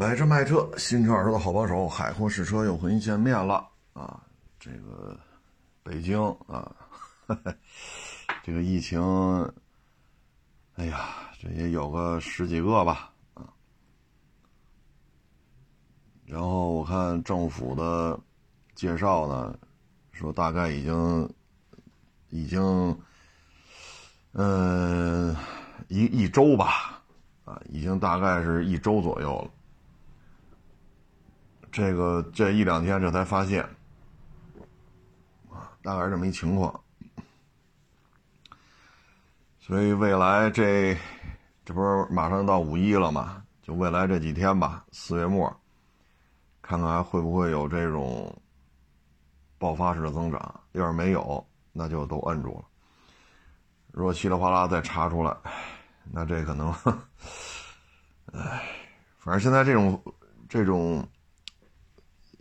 买车卖车，新车二手的好帮手，海阔试车又和您见面了啊！这个北京啊，这个疫情，哎呀，这也有个十几个吧啊。然后我看政府的介绍呢，说大概已经已经，嗯，一一周吧，啊，已经大概是一周左右了。这个这一两天这才发现，啊，大概是这么一情况，所以未来这这不是马上到五一了嘛？就未来这几天吧，四月末，看看还会不会有这种爆发式的增长。要是没有，那就都摁住了。如果稀里哗啦再查出来，那这可能，唉，反正现在这种这种。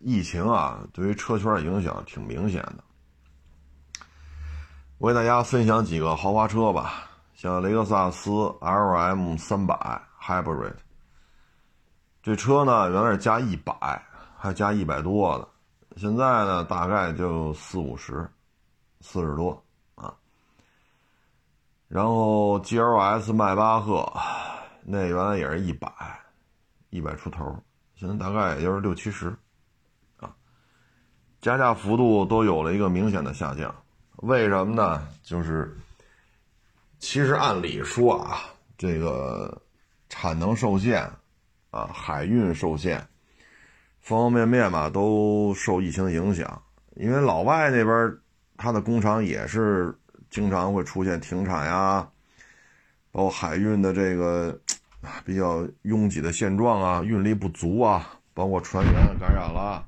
疫情啊，对于车圈影响挺明显的。我给大家分享几个豪华车吧，像雷克萨斯 LM 三百 Hybrid，这车呢原来是加一百，还加一百多的，现在呢大概就四五十，四十多啊。然后 GLS 迈巴赫，那原来也是一百，一百出头，现在大概也就是六七十。加价幅度都有了一个明显的下降，为什么呢？就是其实按理说啊，这个产能受限，啊，海运受限，方方面面嘛都受疫情影响。因为老外那边他的工厂也是经常会出现停产呀，包括海运的这个比较拥挤的现状啊，运力不足啊，包括船员感染了。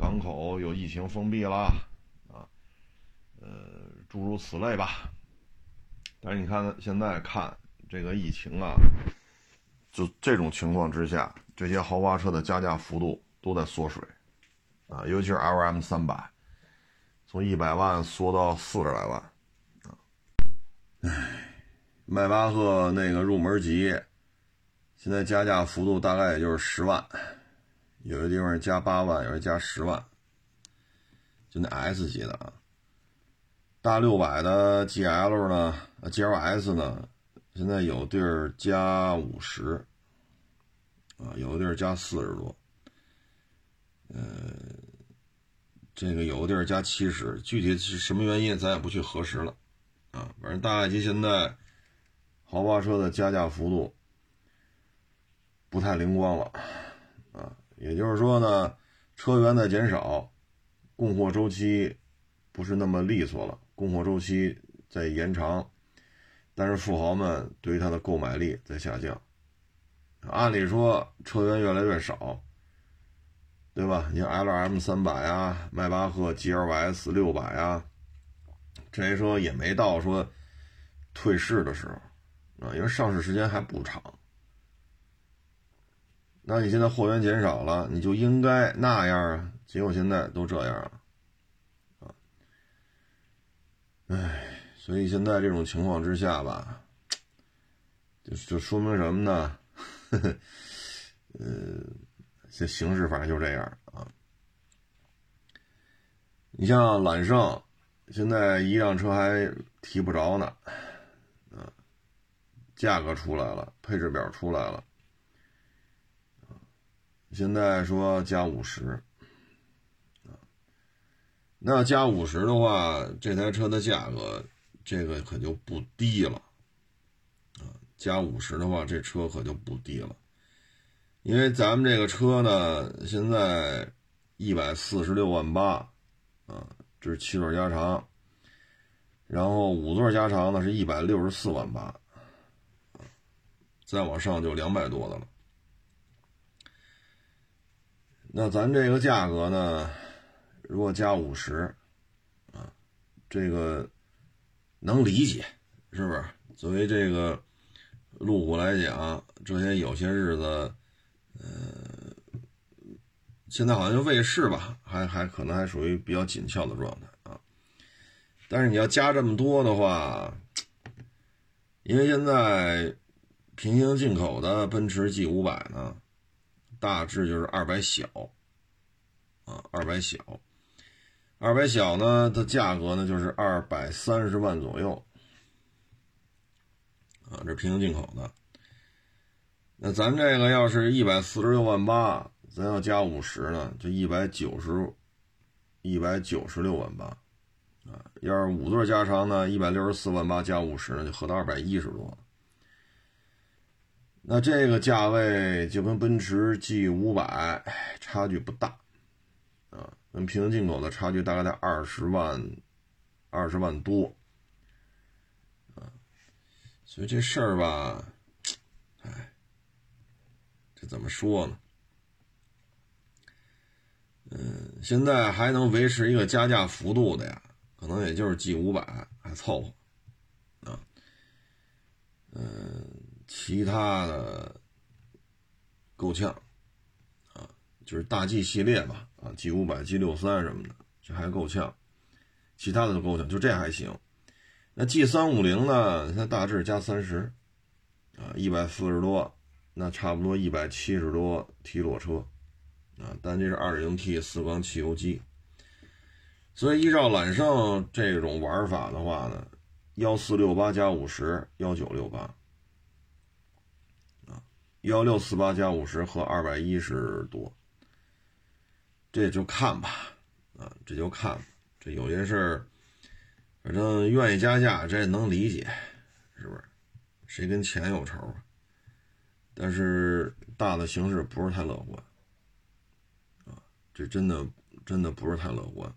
港口有疫情封闭了，啊，呃，诸如此类吧。但是你看现在看这个疫情啊，就这种情况之下，这些豪华车的加价幅度都在缩水，啊，尤其是 L M 三百，从一百万缩到四十来万，啊，唉，迈巴赫那个入门级，现在加价幅度大概也就是十万。有的地方加八万，有的加十万，就那 S 级的啊。大六百的 GL 呢，GLS 呢，现在有地儿加五十，啊，有的地儿加四十多，呃，这个有的地儿加七十，具体是什么原因，咱也不去核实了，啊，反正大概其现在豪华车的加价幅度不太灵光了。也就是说呢，车源在减少，供货周期不是那么利索了，供货周期在延长，但是富豪们对于它的购买力在下降。按理说车源越来越少，对吧？你像 L M 三百啊，迈巴赫 G L S 六百啊，这些车也没到说退市的时候啊，因为上市时间还不长。那你现在货源减少了，你就应该那样啊，结果现在都这样了，啊，唉，所以现在这种情况之下吧，就就说明什么呢？呃，这形势反正就这样啊。你像揽胜，现在一辆车还提不着呢，啊，价格出来了，配置表出来了。现在说加五十，啊，那加五十的话，这台车的价格，这个可就不低了，啊，加五十的话，这车可就不低了，因为咱们这个车呢，现在一百四十六万八，啊，这是七座加长，然后五座加长呢是一百六十四万八，再往上就两百多的了。那咱这个价格呢？如果加五十，啊，这个能理解，是不是？作为这个路虎来讲，这些有些日子，呃，现在好像就卫士吧，还还可能还属于比较紧俏的状态啊。但是你要加这么多的话，因为现在平行进口的奔驰 G 五百呢。大致就是二百小，啊，二百小，二百小呢的价格呢就是二百三十万左右，啊，这平行进口的。那咱这个要是一百四十六万八，咱要加五十呢，就一百九十，一百九十六万八，啊，要是五座加长呢，一百六十四万八加五十呢，就合到二百一十多。那这个价位就跟奔驰 G 五百差距不大，啊，跟平行进口的差距大概在二十万，二十万多，啊，所以这事儿吧，哎，这怎么说呢？嗯，现在还能维持一个加价幅度的呀，可能也就是 G 五百还凑合，啊，嗯。其他的够呛啊，就是大 G 系列吧，啊，G 五百、G 六三什么的，这还够呛。其他的都够呛，就这还行。那 G 三五零呢？它大致加三十，啊，一百四十多，那差不多一百七十多提裸车，啊，但这是二点零 T 四缸汽油机。所以依照揽胜这种玩法的话呢，幺四六八加五十，幺九六八。幺六四八加五十和二百一十多，这就看吧，啊，这就看。这有些事儿，反正愿意加价，这也能理解，是不是？谁跟钱有仇啊？但是大的形势不是太乐观，啊，这真的真的不是太乐观。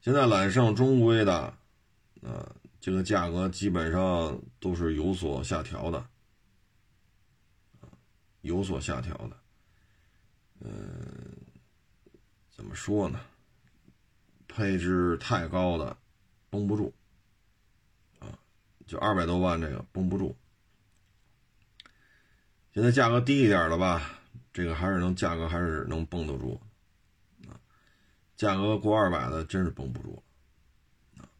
现在揽胜中规的，啊，这个价格基本上都是有所下调的。有所下调的，嗯，怎么说呢？配置太高的绷不住，啊，就二百多万这个绷不住。现在价格低一点的吧，这个还是能价格还是能绷得住，啊，价格过二百的真是绷不住，啊，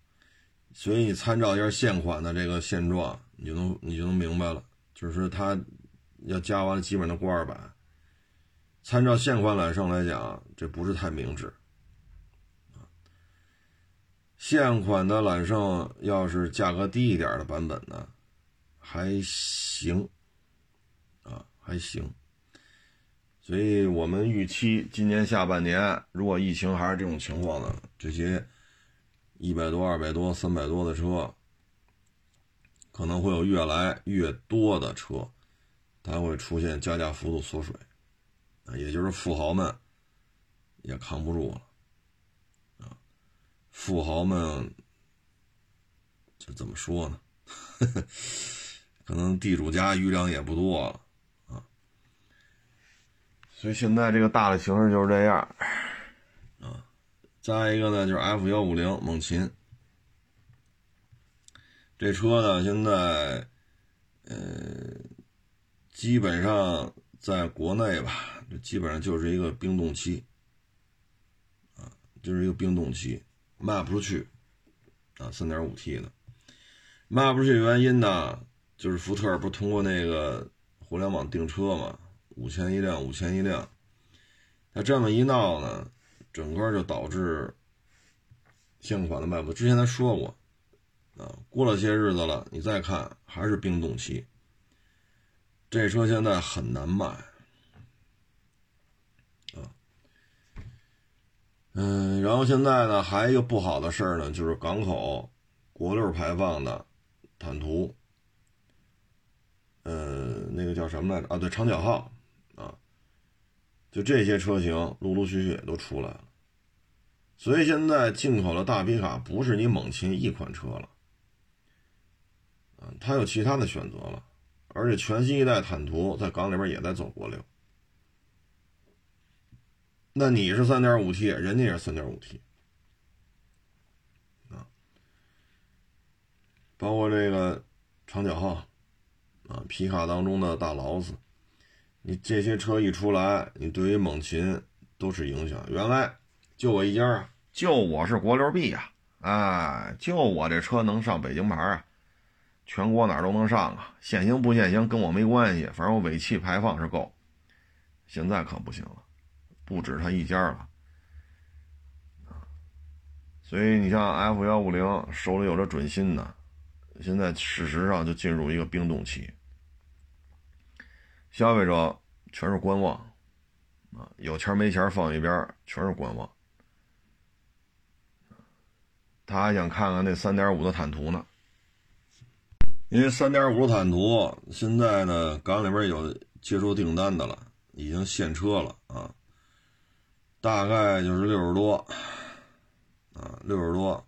所以你参照一下现款的这个现状，你就能你就能明白了，就是它。要加完，基本上过二百。参照现款揽胜来讲，这不是太明智。现款的揽胜要是价格低一点的版本呢，还行，啊，还行。所以我们预期今年下半年，如果疫情还是这种情况呢，这些一百多、二百多、三百多的车，可能会有越来越多的车。它会出现加价幅度缩水，啊，也就是富豪们也扛不住了，啊，富豪们这怎么说呢？可能地主家余粮也不多了，啊，所以现在这个大的形势就是这样，啊，再一个呢就是 F 幺五零猛禽，这车呢现在，呃。基本上在国内吧，这基本上就是一个冰冻期，啊，就是一个冰冻期，卖不出去，啊，三点五 T 的，卖不出去原因呢，就是福特不是通过那个互联网订车嘛，五千一辆，五千一辆，他这么一闹呢，整个就导致现款的卖不，之前他说过，啊，过了些日子了，你再看还是冰冻期。这车现在很难卖，嗯，然后现在呢，还有一个不好的事儿呢，就是港口国六排放的坦途，呃，那个叫什么来着？啊，对，长角号，啊，就这些车型陆陆续续也都出来了，所以现在进口的大皮卡不是你猛禽一款车了，啊，它有其他的选择了。而且全新一代坦途在港里边也在走国六，那你是三点五 T，人家也是三点五 T，啊，包括这个长角号，啊，皮卡当中的大劳斯，你这些车一出来，你对于猛禽都是影响。原来就我一家啊，就我是国六 B 呀，哎，就我这车能上北京牌啊。全国哪儿都能上啊，限行不限行跟我没关系，反正我尾气排放是够。现在可不行了，不止他一家了。所以你像 F 幺五零手里有着准新的，现在事实上就进入一个冰冻期，消费者全是观望，啊，有钱没钱放一边，全是观望。他还想看看那三点五的坦途呢，因为三点五坦途现在呢，港里边有接收订单的了，已经现车了啊，大概就是六十多。啊，六十多，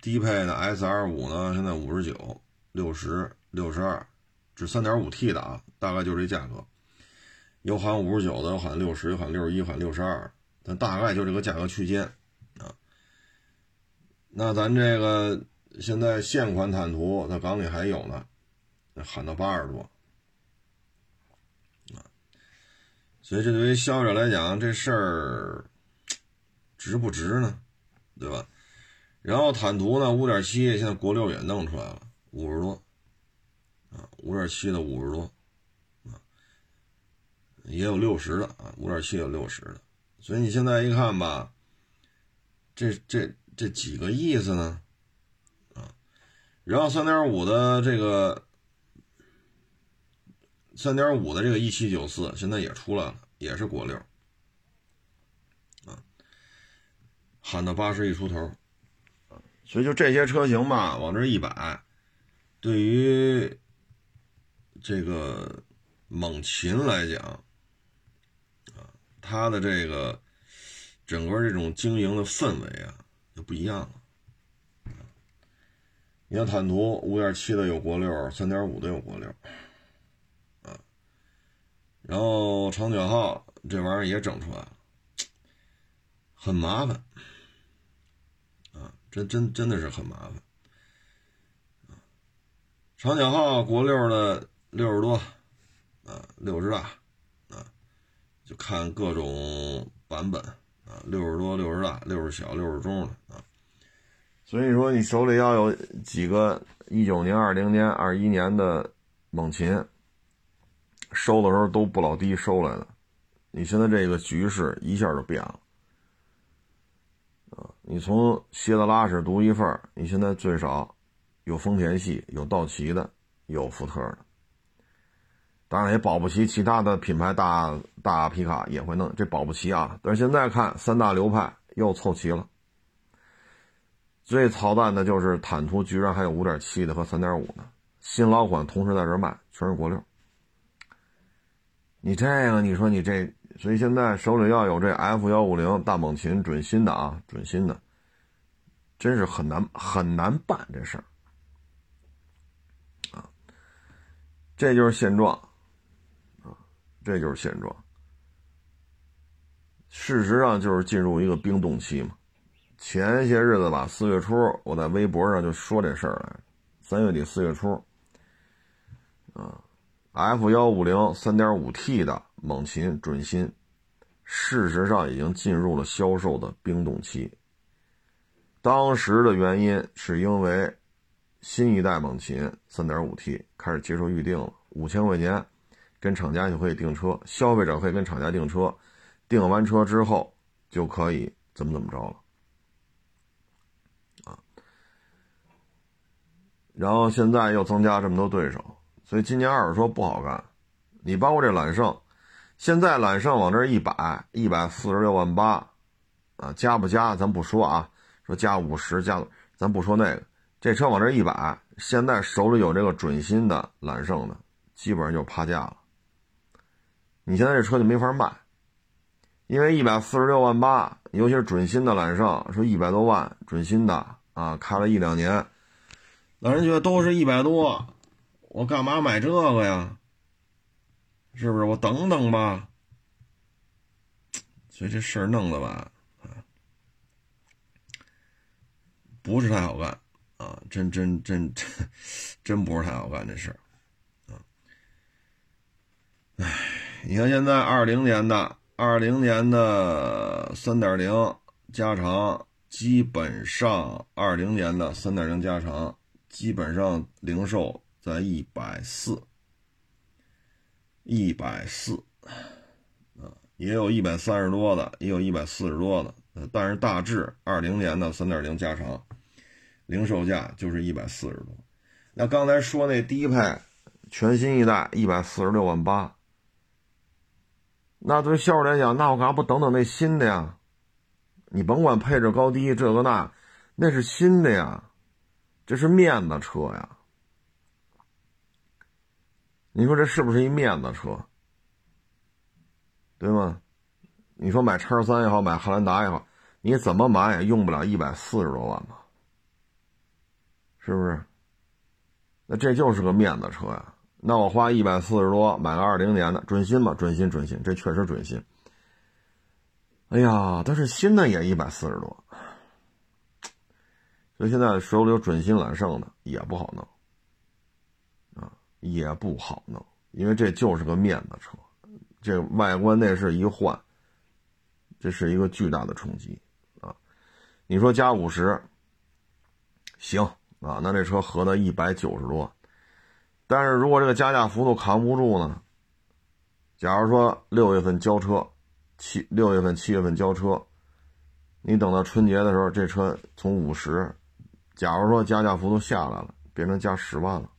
低配的 S R 五呢，现在五十九，六十六十二，这三点五 T 的啊，大概就这价格，有喊五十九的，有喊六十，有喊六十一，喊六十二，但大概就这个价格区间，啊，那咱这个现在现款坦途在港里还有呢，喊到八十多，啊，所以这对于消费者来讲，这事儿。值不值呢？对吧？然后坦途呢，五点七现在国六也弄出来了，五十多啊，五点七的五十多啊，也有六十的啊，五点七有六十的，所以你现在一看吧，这这这几个意思呢？然后三点五的这个三点五的这个一七九四现在也出来了，也是国六啊。喊到八十一出头，所以就这些车型吧，往这一摆，对于这个猛禽来讲，啊，它的这个整个这种经营的氛围啊，就不一样了。你像坦途五点七的有国六，三点五的有国六，啊，然后长角号这玩意儿也整出来了，很麻烦。真真真的是很麻烦，长角号国六的六十多，啊，六十大，啊，就看各种版本，啊，六十多、六十大、六十小、六十中的，啊，所以说你手里要有几个一九年、二零年、二一年的猛禽，收的时候都不老低收来的，你现在这个局势一下就变了。你从希特拉式独一份你现在最少有丰田系、有道奇的、有福特的，当然也保不齐其他的品牌大大皮卡也会弄，这保不齐啊。但是现在看三大流派又凑齐了，最操蛋的就是坦途居然还有五点七的和三点五的新老款同时在这卖，全是国六。你这个，你说你这。所以现在手里要有这 F 幺五零大猛禽准新的啊，准新的，真是很难很难办这事儿啊。这就是现状啊，这就是现状。事实上就是进入一个冰冻期嘛。前些日子吧，四月初我在微博上就说这事儿来，三月底四月初啊，F 幺五零三点五 T 的。猛禽准新，事实上已经进入了销售的冰冻期。当时的原因是因为新一代猛禽 3.5T 开始接受预定了，五千块钱跟厂家就可以订车，消费者可以跟厂家订车，订完车之后就可以怎么怎么着了然后现在又增加这么多对手，所以今年二手车不好干。你包括这揽胜。现在揽胜往这一摆，一百四十六万八，啊，加不加咱不说啊，说加五十加，咱不说那个，这车往这一摆，现在手里有这个准新的揽胜的，基本上就趴价了。你现在这车就没法卖，因为一百四十六万八，尤其是准新的揽胜，说一百多万准新的啊，开了一两年，老人觉得都是一百多，我干嘛买这个呀？是不是我等等吧？所以这事儿弄的吧，啊，不是太好干啊，真真真真 真不是太好干这事儿啊。哎，你看现在二零年的二零年的三点零加长，基本上二零年的三点零加长，基本上零售在一百四。一百四，啊，也有一百三十多的，也有一百四十多的，但是大致二零年的三点零加长，零售价就是一百四十多。那刚才说那低配全新一代一百四十六万八，那对销售来讲，那我干嘛不等等那新的呀？你甭管配置高低这个那，那是新的呀，这是面子车呀。你说这是不是一面子车？对吗？你说买叉三也好，买汉兰达也好，你怎么买也用不了一百四十多万吧？是不是？那这就是个面子车呀。那我花一百四十多买个二零年的准新吧，准新准新，这确实准新。哎呀，但是新的也一百四十多，所以现在手里有准新揽胜的也不好弄，啊，也不好弄，因为这就是个面子车，这外观内饰一换，这是一个巨大的冲击啊！你说加五十，行啊，那这车合到一百九十多，但是如果这个加价幅度扛不住呢？假如说六月份交车。七六月份、七月份交车，你等到春节的时候，这车从五十，假如说加价幅度下来了，变成加十万了，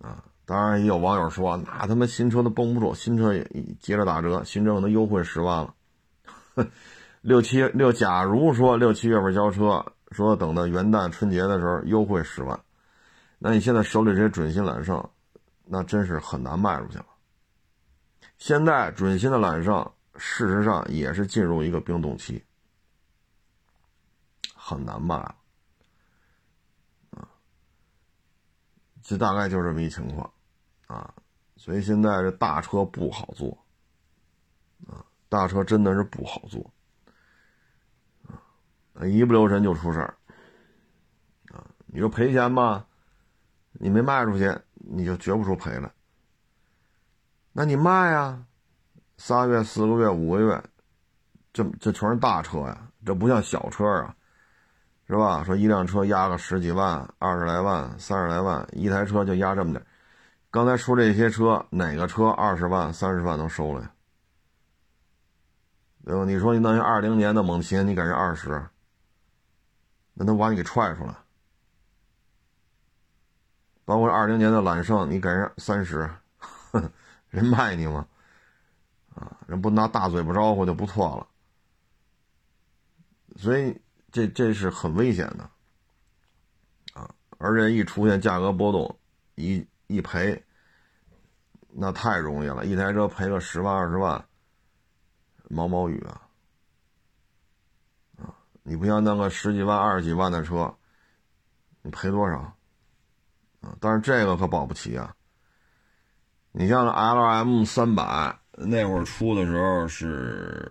啊，当然也有网友说，那他妈新车都绷不住，新车也接着打折，新车可能优惠十万了，六七六，假如说六七月份交车，说等到元旦、春节的时候优惠十万，那你现在手里这些准新揽胜，那真是很难卖出去了。现在准新的揽胜，事实上也是进入一个冰冻期，很难卖，啊，这大概就这么一情况，啊，所以现在这大车不好做，啊，大车真的是不好做，啊，一不留神就出事儿，啊，你说赔钱吧，你没卖出去，你就绝不出赔来。那你卖啊，仨月、四个月、五个月，这这全是大车呀，这不像小车啊，是吧？说一辆车压个十几万、二十来万、三十来万，一台车就压这么点。刚才说这些车，哪个车二十万、三十万能收了呀？对吧？你说你等于二零年的猛禽，你给人二十，那能把你给踹出来？包括二零年的揽胜，你给人三十。人卖你吗？啊，人不拿大嘴巴招呼就不错了。所以这这是很危险的，啊，而且一出现价格波动，一一赔，那太容易了，一台车赔个十万二十万，毛毛雨啊，啊，你不像那个十几万二十几万的车，你赔多少？啊，但是这个可保不齐啊。你像 L M 三百那会儿出的时候是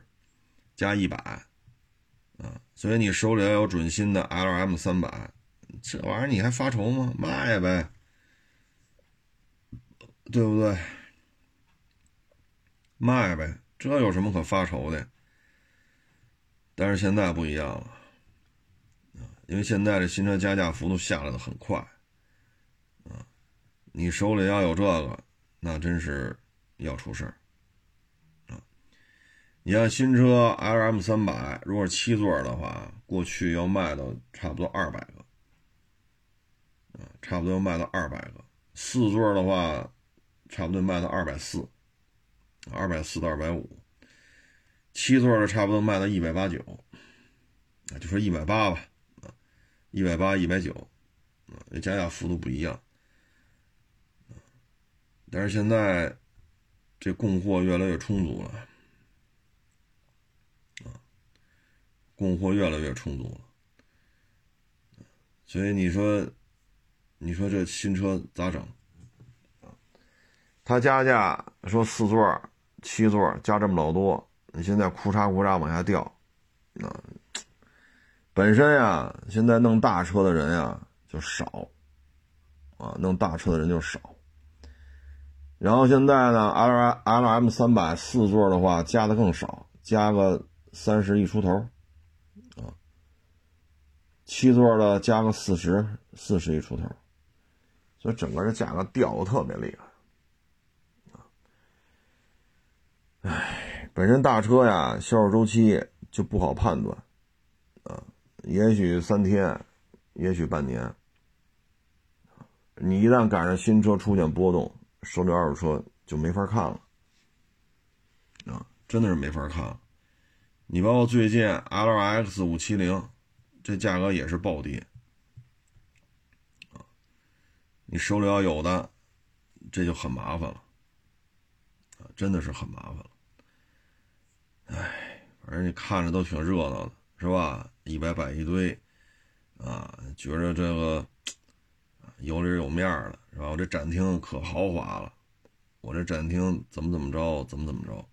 加一百，啊，所以你手里要有准新的 L M 三百，这玩意儿你还发愁吗？卖呗，对不对？卖呗，这有什么可发愁的？但是现在不一样了，因为现在这新车加价幅度下来的很快，啊，你手里要有这个。那真是要出事儿！你像新车 L M 三百，如果是七座的话，过去要卖到差不多二百个啊，差不多要卖到二百个。四座的话，差不多卖到二百四，二百四到二百五。七座的差不多卖到一百八九，啊，就说一百八吧，啊，一百八、一百九，啊，加价幅度不一样。但是现在，这供货越来越充足了，供货越来越充足了，所以你说，你说这新车咋整？他加价说四座、七座加这么老多，你现在哭嚓哭嚓往下掉，啊，本身呀，现在弄大车的人呀就少，啊，弄大车的人就少。然后现在呢，L L M 三百四座的话加的更少，加个三十一出头，七座的加个四十，四十一出头，所以整个这价格掉的特别厉害。哎，本身大车呀，销售周期就不好判断，啊，也许三天，也许半年。你一旦赶上新车出现波动，手里二手车就没法看了，啊，真的是没法看了。你包括最近 LX 五七零这价格也是暴跌，你手里要有的，这就很麻烦了，真的是很麻烦了。哎，反正你看着都挺热闹的，是吧？一摆摆一堆，啊，觉着这个有里有面的，是吧？我这展厅可豪华了，我这展厅怎么怎么着，怎么怎么着。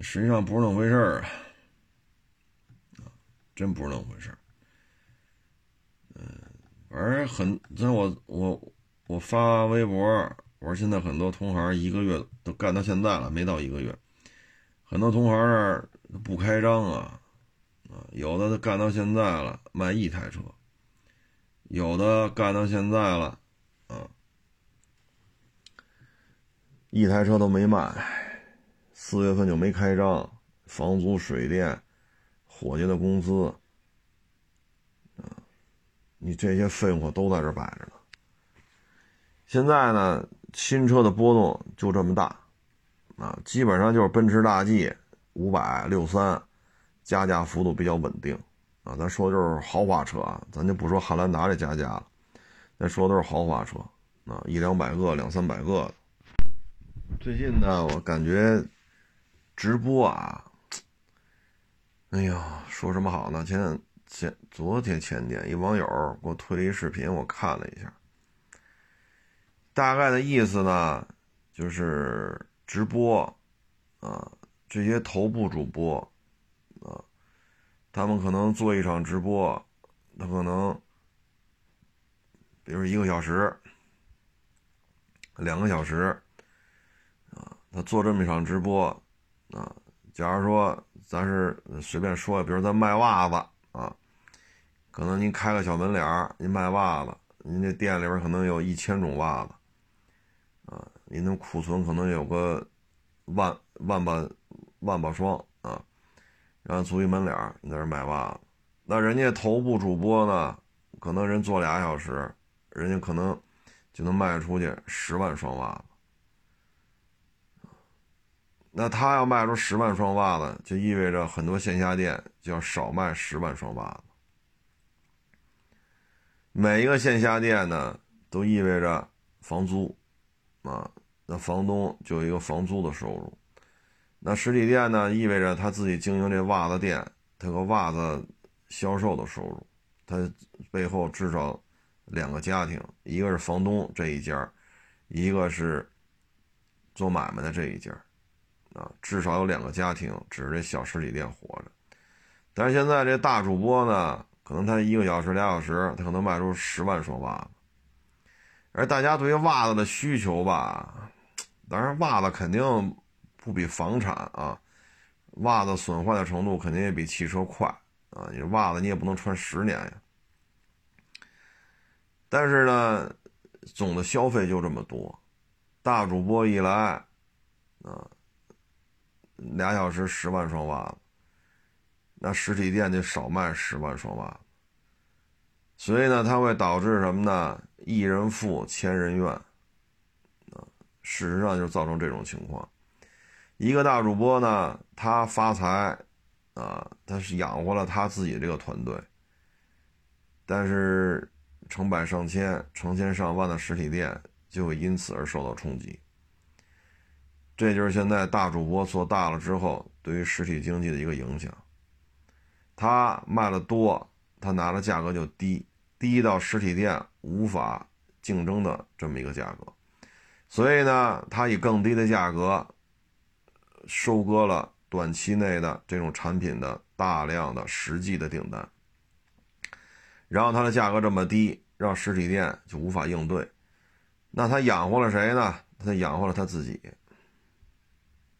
实际上不是那么回事儿，啊，真不是那么回事儿。嗯，反正很，像我我我发微博，我说现在很多同行一个月都干到现在了，没到一个月，很多同行儿不开张啊，啊，有的干到现在了卖一台车，有的干到现在了，啊，一台车都没卖。四月份就没开张，房租、水电、伙计的工资，啊，你这些费用都在这摆着呢。现在呢，新车的波动就这么大，啊，基本上就是奔驰大 G 五百六三，加价幅度比较稳定，啊，咱说的就是豪华车啊，咱就不说汉兰达这加价了，咱说的都是豪华车，啊，一两百个、两三百个的。最近呢，我感觉。直播啊，哎呀，说什么好呢？前前昨天前天，一网友给我推了一视频，我看了一下，大概的意思呢，就是直播啊，这些头部主播啊，他们可能做一场直播，他可能，比如一个小时、两个小时啊，他做这么一场直播。啊，假如说咱是随便说，比如咱卖袜子啊，可能您开个小门脸儿，您卖袜子，您这店里边可能有一千种袜子，啊，您的库存可能有个万万把万把双啊，然后租一门脸儿，你在这卖袜子，那人家头部主播呢，可能人做俩小时，人家可能就能卖出去十万双袜子。那他要卖出十万双袜子，就意味着很多线下店就要少卖十万双袜子。每一个线下店呢，都意味着房租，啊，那房东就有一个房租的收入。那实体店呢，意味着他自己经营这袜子店，他个袜子销售的收入，他背后至少两个家庭，一个是房东这一家，一个是做买卖的这一家。啊，至少有两个家庭指着这小实体店活着，但是现在这大主播呢，可能他一个小时、俩小时，他可能卖出十万双袜子。而大家对于袜子的需求吧，当然袜子肯定不比房产啊，袜子损坏的程度肯定也比汽车快啊，你袜子你也不能穿十年呀。但是呢，总的消费就这么多，大主播一来，啊。俩小时十万双袜子，那实体店就少卖十万双袜子，所以呢，它会导致什么呢？一人富，千人怨，啊，事实上就造成这种情况。一个大主播呢，他发财，啊，他是养活了他自己这个团队，但是成百上千、成千上万的实体店就会因此而受到冲击。这就是现在大主播做大了之后，对于实体经济的一个影响。他卖的多，他拿的价格就低，低到实体店无法竞争的这么一个价格。所以呢，他以更低的价格收割了短期内的这种产品的大量的实际的订单。然后他的价格这么低，让实体店就无法应对。那他养活了谁呢？他养活了他自己。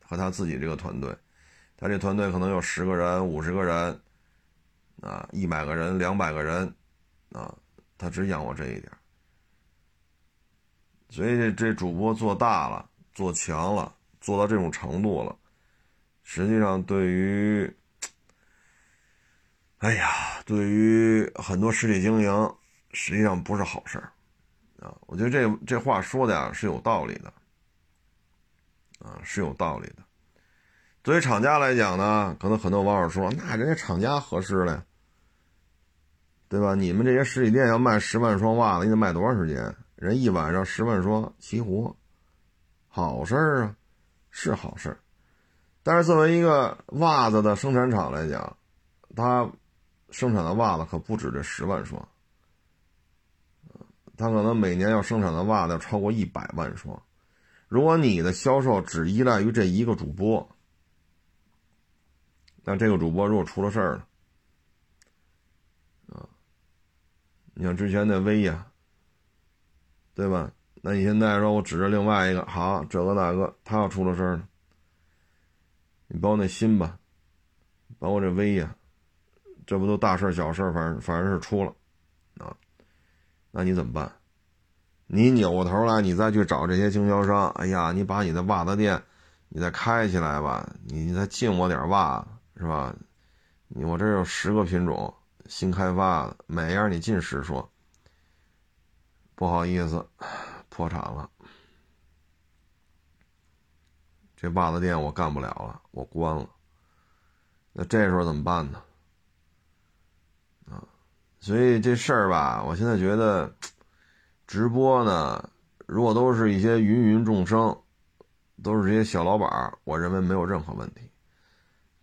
和他自己这个团队，他这团队可能有十个人、五十个人，啊，一百个人、两百个人，啊，他只养活这一点。所以这这主播做大了、做强了、做到这种程度了，实际上对于，哎呀，对于很多实体经营，实际上不是好事儿啊。我觉得这这话说的呀是有道理的，啊是有道理的。作为厂家来讲呢，可能很多网友说，那人家厂家合适了呀，对吧？你们这些实体店要卖十万双袜子，你得卖多长时间？人一晚上十万双齐活，好事儿啊，是好事儿。但是作为一个袜子的生产厂来讲，它生产的袜子可不止这十万双，它可能每年要生产的袜子要超过一百万双。如果你的销售只依赖于这一个主播，那这个主播如果出了事儿了，啊，你像之前那威呀。对吧？那你现在说我指着另外一个好，这个那个，他要出了事儿了，你包那心吧，包括这威呀，这不都大事小事，反正反正是出了，啊，那你怎么办？你扭过头来，你再去找这些经销商，哎呀，你把你的袜子店，你再开起来吧，你你再进我点袜子，是吧？你我这有十个品种新开发的，每样你进十双。不好意思，破产了。这袜子店我干不了了，我关了。那这时候怎么办呢？啊，所以这事儿吧，我现在觉得，直播呢，如果都是一些芸芸众生，都是这些小老板我认为没有任何问题。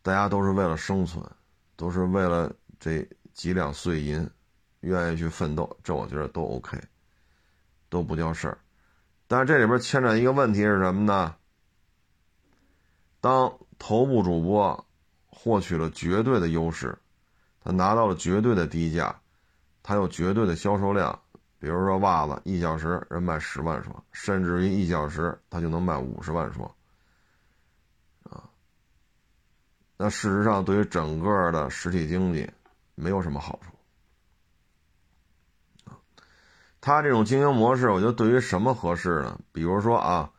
大家都是为了生存，都是为了这几两碎银，愿意去奋斗，这我觉得都 OK。都不叫事儿，但是这里边牵扯一个问题是什么呢？当头部主播获取了绝对的优势，他拿到了绝对的低价，他有绝对的销售量，比如说袜子，一小时人卖十万双，甚至于一小时他就能卖五十万双，啊，那事实上对于整个的实体经济没有什么好处。他这种经营模式，我觉得对于什么合适呢？比如说啊，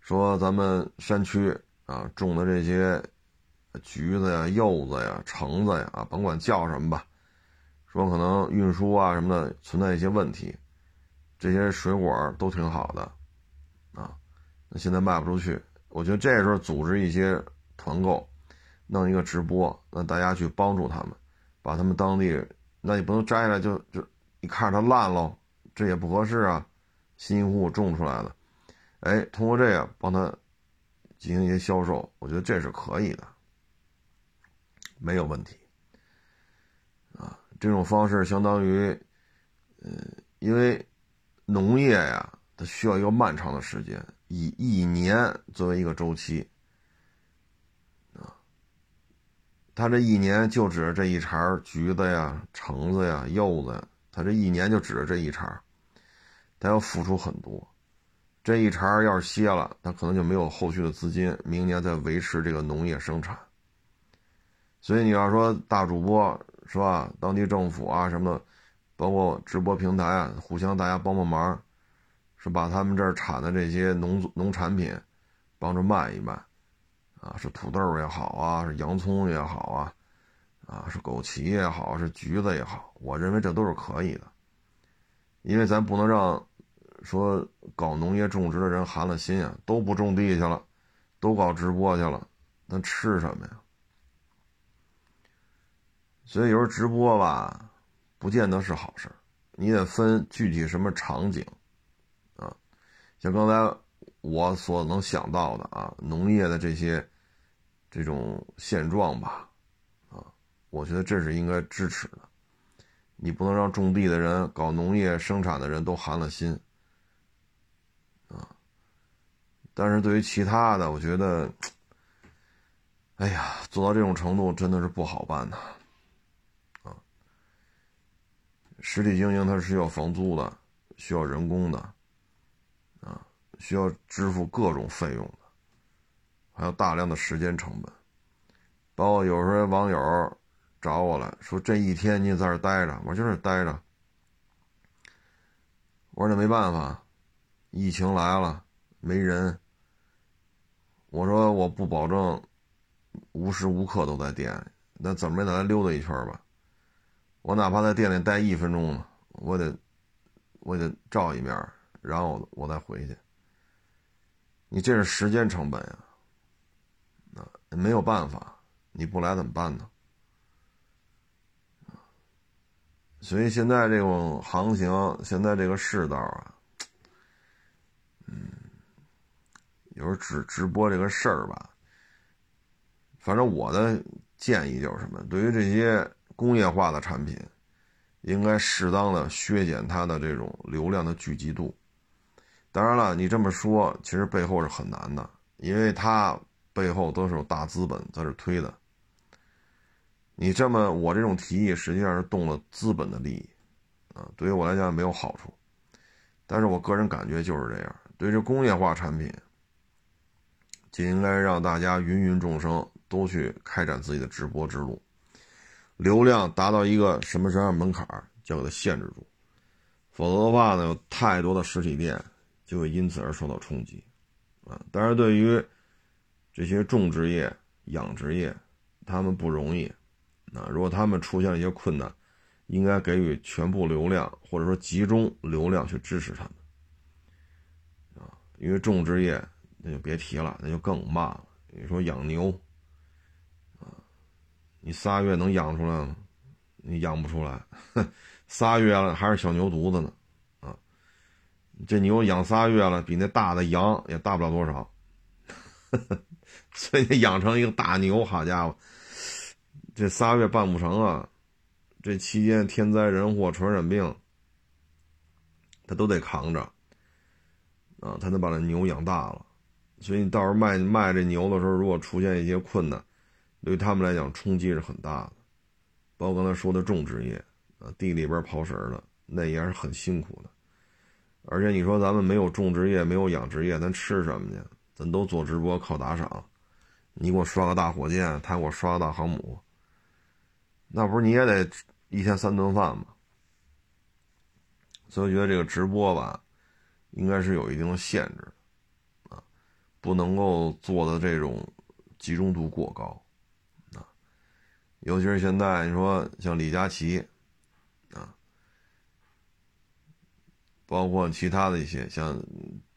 说咱们山区啊种的这些橘子呀、柚子呀、橙子呀啊，甭管叫什么吧，说可能运输啊什么的存在一些问题，这些水果都挺好的啊，那现在卖不出去。我觉得这时候组织一些团购，弄一个直播，让大家去帮助他们，把他们当地，那你不能摘下来就就你看着它烂喽。这也不合适啊，辛辛苦苦种出来的，哎，通过这个帮他进行一些销售，我觉得这是可以的，没有问题。这种方式相当于，嗯，因为农业呀，它需要一个漫长的时间，以一年作为一个周期，啊，他这一年就指着这一茬橘子呀、橙子呀、柚子，他这一年就指着这一茬。他要付出很多，这一茬要是歇了，他可能就没有后续的资金，明年再维持这个农业生产。所以你要说大主播是吧？当地政府啊什么的，包括直播平台啊，互相大家帮帮忙，是把他们这儿产的这些农农产品帮着卖一卖，啊，是土豆也好啊，是洋葱也好啊，啊，是枸杞也好，是橘子也好，我认为这都是可以的，因为咱不能让。说搞农业种植的人寒了心啊，都不种地去了，都搞直播去了，那吃什么呀？所以有时候直播吧，不见得是好事你得分具体什么场景啊。像刚才我所能想到的啊，农业的这些这种现状吧，啊，我觉得这是应该支持的。你不能让种地的人、搞农业生产的人都寒了心。啊但是对于其他的，我觉得，哎呀，做到这种程度真的是不好办呐，实体经营它是需要房租的，需要人工的，啊，需要支付各种费用的，还有大量的时间成本，包括有时候网友找我来说，这一天你在这待着，我就这待着，我说那没办法，疫情来了，没人。我说我不保证无时无刻都在店里，那怎么也得来溜达一圈吧？我哪怕在店里待一分钟呢，我得我得照一面，然后我再回去。你这是时间成本呀，啊，没有办法，你不来怎么办呢？所以现在这种行情，现在这个世道啊，嗯，有时候直直播这个事儿吧，反正我的建议就是什么，对于这些工业化的产品，应该适当的削减它的这种流量的聚集度。当然了，你这么说其实背后是很难的，因为它背后都是有大资本在这推的。你这么，我这种提议实际上是动了资本的利益，啊，对于我来讲没有好处。但是我个人感觉就是这样，对这工业化产品，就应该让大家芸芸众生都去开展自己的直播之路，流量达到一个什么什么样门槛就给它限制住，否则的话呢，有太多的实体店。就会因此而受到冲击，啊！但是，对于这些种植业、养殖业，他们不容易，啊！如果他们出现了一些困难，应该给予全部流量或者说集中流量去支持他们，啊！因为种植业那就别提了，那就更慢了。你说养牛，你仨月能养出来吗？你养不出来，仨月了还是小牛犊子呢。啊这牛养仨月了，比那大的羊也大不了多少，所以养成一个大牛，好家伙，这仨月办不成啊！这期间天灾人祸、传染病，他都得扛着啊，他得把这牛养大了。所以你到时候卖卖这牛的时候，如果出现一些困难，对他们来讲冲击是很大的。包括刚才说的种植业啊，地里边刨食的，那也是很辛苦的。而且你说咱们没有种植业，没有养殖业，咱吃什么去？咱都做直播靠打赏，你给我刷个大火箭，他给我刷个大航母，那不是你也得一天三顿饭吗？所以我觉得这个直播吧，应该是有一定的限制啊，不能够做的这种集中度过高，尤其是现在你说像李佳琦。啊包括其他的一些，像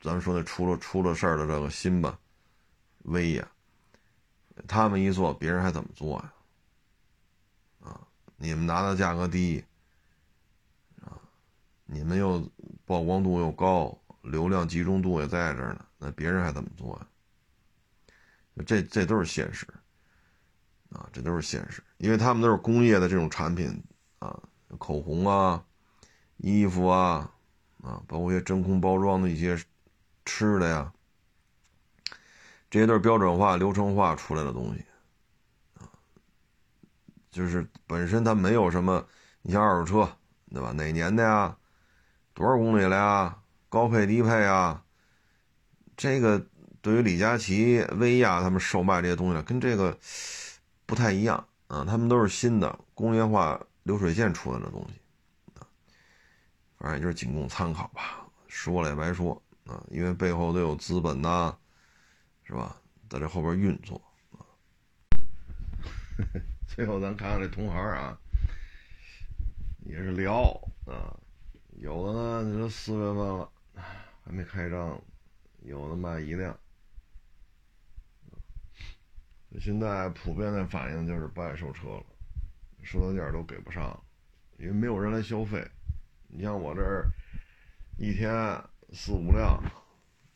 咱们说的出了出了事儿的这个新吧，威呀，他们一做，别人还怎么做呀？啊，你们拿的价格低，啊，你们又曝光度又高，流量集中度也在这儿呢，那别人还怎么做呀？这这都是现实，啊，这都是现实，因为他们都是工业的这种产品啊，口红啊，衣服啊。啊，包括一些真空包装的一些吃的呀，这些都是标准化、流程化出来的东西，啊，就是本身它没有什么，你像二手车，对吧？哪年的呀？多少公里了呀？高配低配啊？这个对于李佳琦、薇娅他们售卖这些东西，跟这个不太一样啊，他们都是新的工业化流水线出来的东西。反正也就是仅供参考吧，说了也白说啊，因为背后都有资本呐，是吧？在这后边运作啊。最后咱看看这同行啊，也是聊啊，有的呢，你说四月份了还没开张，有的卖一辆。现在普遍的反应就是不爱收车了，收的价都给不上，因为没有人来消费。你像我这儿一天四五辆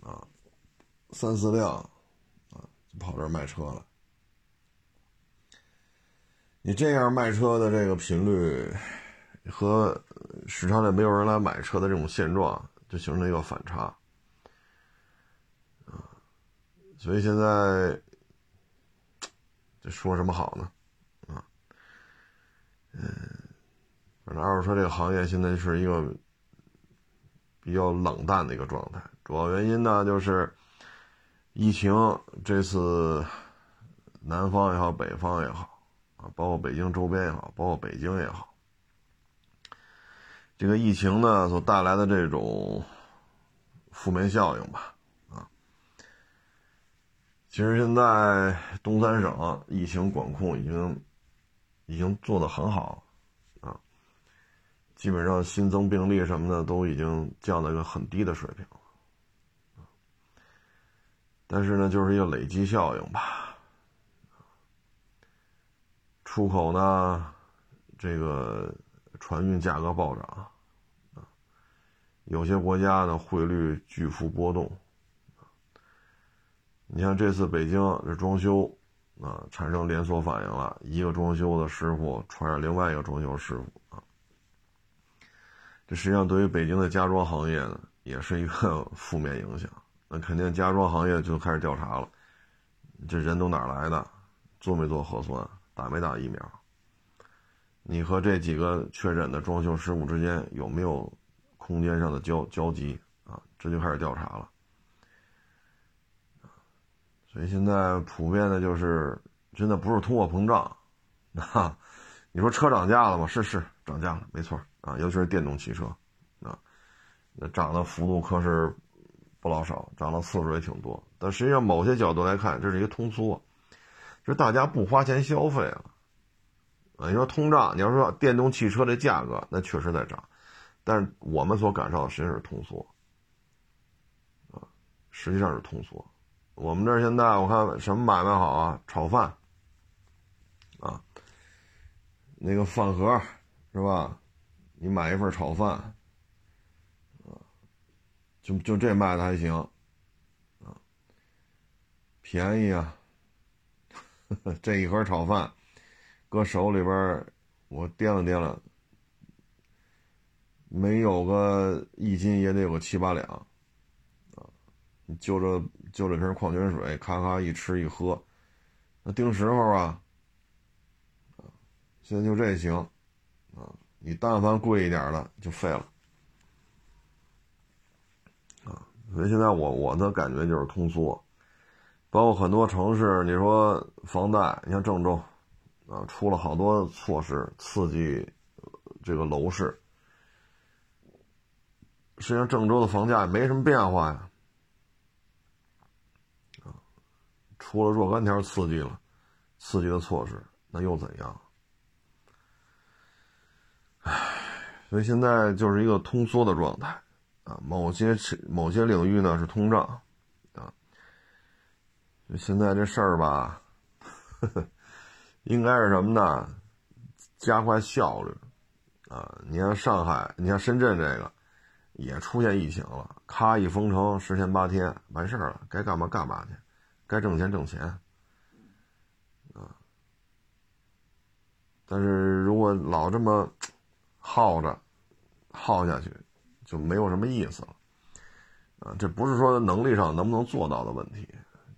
啊，三四辆啊，就跑这儿卖车了。你这样卖车的这个频率和市场里没有人来买车的这种现状，就形成一个反差啊。所以现在这说什么好呢？啊，嗯。反正二手车这个行业现在是一个比较冷淡的一个状态，主要原因呢就是疫情这次南方也好，北方也好啊，包括北京周边也好，包括北京也好，这个疫情呢所带来的这种负面效应吧，其实现在东三省疫情管控已经已经做得很好啊，基本上新增病例什么的都已经降到一个很低的水平，但是呢，就是一个累积效应吧。出口呢，这个船运价格暴涨啊，有些国家的汇率巨幅波动。你像这次北京这装修，啊，产生连锁反应了，一个装修的师傅传染另外一个装修师傅啊。这实际上对于北京的家装行业呢，也是一个 负面影响。那肯定家装行业就开始调查了，这人都哪来的？做没做核酸？打没打疫苗？你和这几个确诊的装修师傅之间有没有空间上的交交集啊？这就开始调查了。所以现在普遍的就是，真的不是通货膨胀，啊，你说车涨价了吗？是是涨价了，没错啊，尤其是电动汽车，啊，那涨的幅度可是不老少，涨的次数也挺多。但实际上某些角度来看，这是一个通缩，就是大家不花钱消费了，啊，你说通胀，你要说电动汽车的价格，那确实在涨，但是我们所感受的实际上是通缩，啊，实际上是通缩。我们这现在我看什么买卖好啊？炒饭，啊，那个饭盒是吧？你买一份炒饭，啊，就就这卖的还行，啊，便宜啊。这一盒炒饭，搁手里边我掂了掂了，没有个一斤也得有个七八两，你就这。就这瓶矿泉水，咔咔一吃一喝，那定时候啊，现在就这行，啊，你但凡贵一点的就废了，啊，所以现在我我的感觉就是通缩，包括很多城市，你说房贷，你像郑州，啊，出了好多措施刺激这个楼市，实际上郑州的房价也没什么变化呀。出了若干条刺激了，刺激的措施，那又怎样？唉，所以现在就是一个通缩的状态啊。某些某些领域呢是通胀啊。现在这事儿吧，应该是什么呢？加快效率啊！你像上海，你像深圳这个也出现疫情了，咔一封城，十天八天完事儿了，该干嘛干嘛去。该挣钱挣钱，啊！但是如果老这么耗着，耗下去，就没有什么意思了，啊！这不是说能力上能不能做到的问题，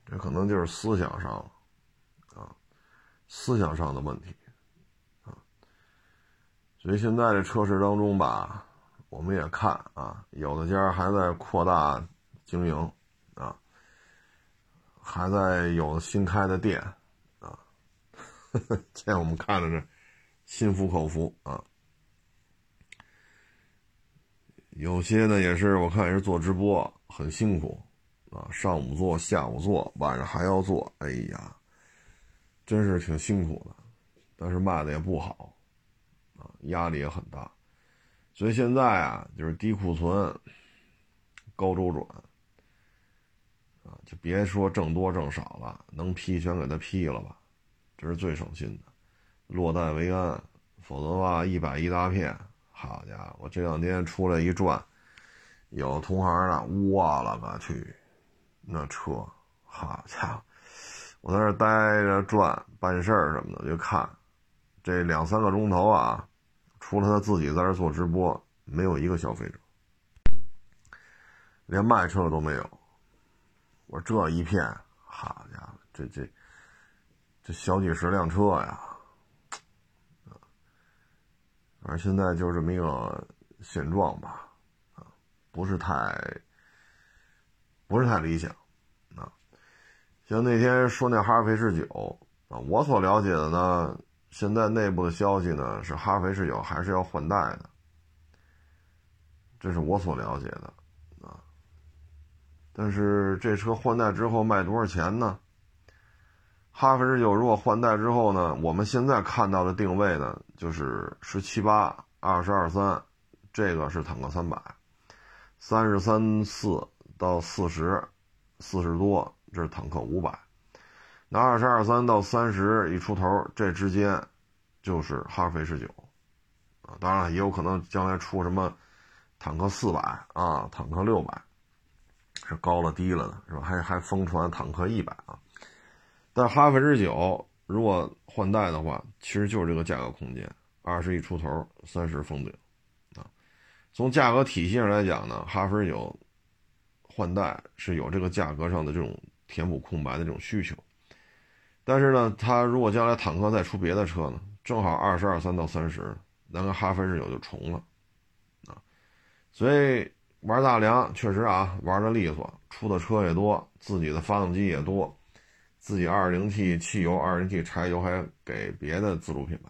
这可能就是思想上，啊，思想上的问题，啊！所以现在这车市当中吧，我们也看啊，有的家还在扩大经营。还在有新开的店，啊，这我们看着是心服口服啊。有些呢也是我看也是做直播很辛苦啊，上午做，下午做，晚上还要做，哎呀，真是挺辛苦的，但是卖的也不好，啊，压力也很大，所以现在啊就是低库存，高周转。就别说挣多挣少了，能批全给他批了吧，这是最省心的，落袋为安。否则的话，一百一大片，好家伙，我这两天出来一转，有同行的，我了个去，那车，好家伙，我在那待着转办事儿什么的，就看这两三个钟头啊，除了他自己在这做直播，没有一个消费者，连卖车的都没有。我说这一片，好家伙，这这这小几十辆车呀，反正现在就这么一个现状吧，啊，不是太不是太理想，啊，像那天说那哈弗 H 九啊，我所了解的呢，现在内部的消息呢是哈弗 H 九还是要换代的，这是我所了解的。但是这车换代之后卖多少钱呢？哈弗 H 九如果换代之后呢，我们现在看到的定位呢，就是十七八、二十二三，这个是坦克三百，三十三四到四十，四十多这是坦克五百，那二十二三到三十一出头，这之间就是哈弗 H 九，啊，当然也有可能将来出什么坦克四百啊，坦克六百。是高了低了的，是吧？还还疯传坦克一百啊！但哈弗 H 九如果换代的话，其实就是这个价格空间，二十一出头，三十封顶啊。从价格体系上来讲呢，哈弗 H 九换代是有这个价格上的这种填补空白的这种需求。但是呢，它如果将来坦克再出别的车呢，正好二十二三到三十，那跟哈弗 H 九就重了啊。所以。玩大梁确实啊，玩的利索，出的车也多，自己的发动机也多，自己二零 T 汽油、二零 T 柴油还给别的自主品牌，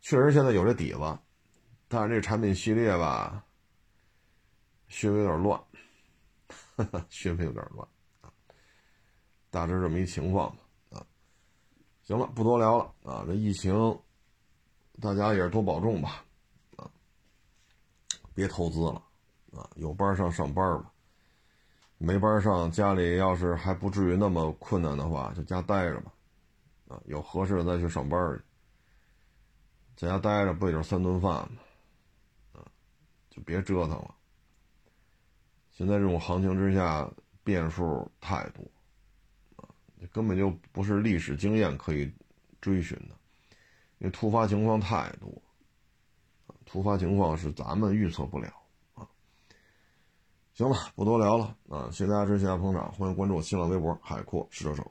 确实现在有这底子，但是这产品系列吧，稍微有点乱，稍微有点乱，大致这么一情况啊，行了，不多聊了啊，这疫情，大家也是多保重吧啊，别投资了。啊，有班上上班吧，没班上，家里要是还不至于那么困难的话，就家待着吧。啊，有合适的再去上班去，在家待着不也就三顿饭吗？啊，就别折腾了。现在这种行情之下，变数太多，啊，根本就不是历史经验可以追寻的，因为突发情况太多，突发情况是咱们预测不了。行了，不多聊了啊！谢谢大家支持，谢谢大家捧场，欢迎关注我新浪微博“海阔试车手”。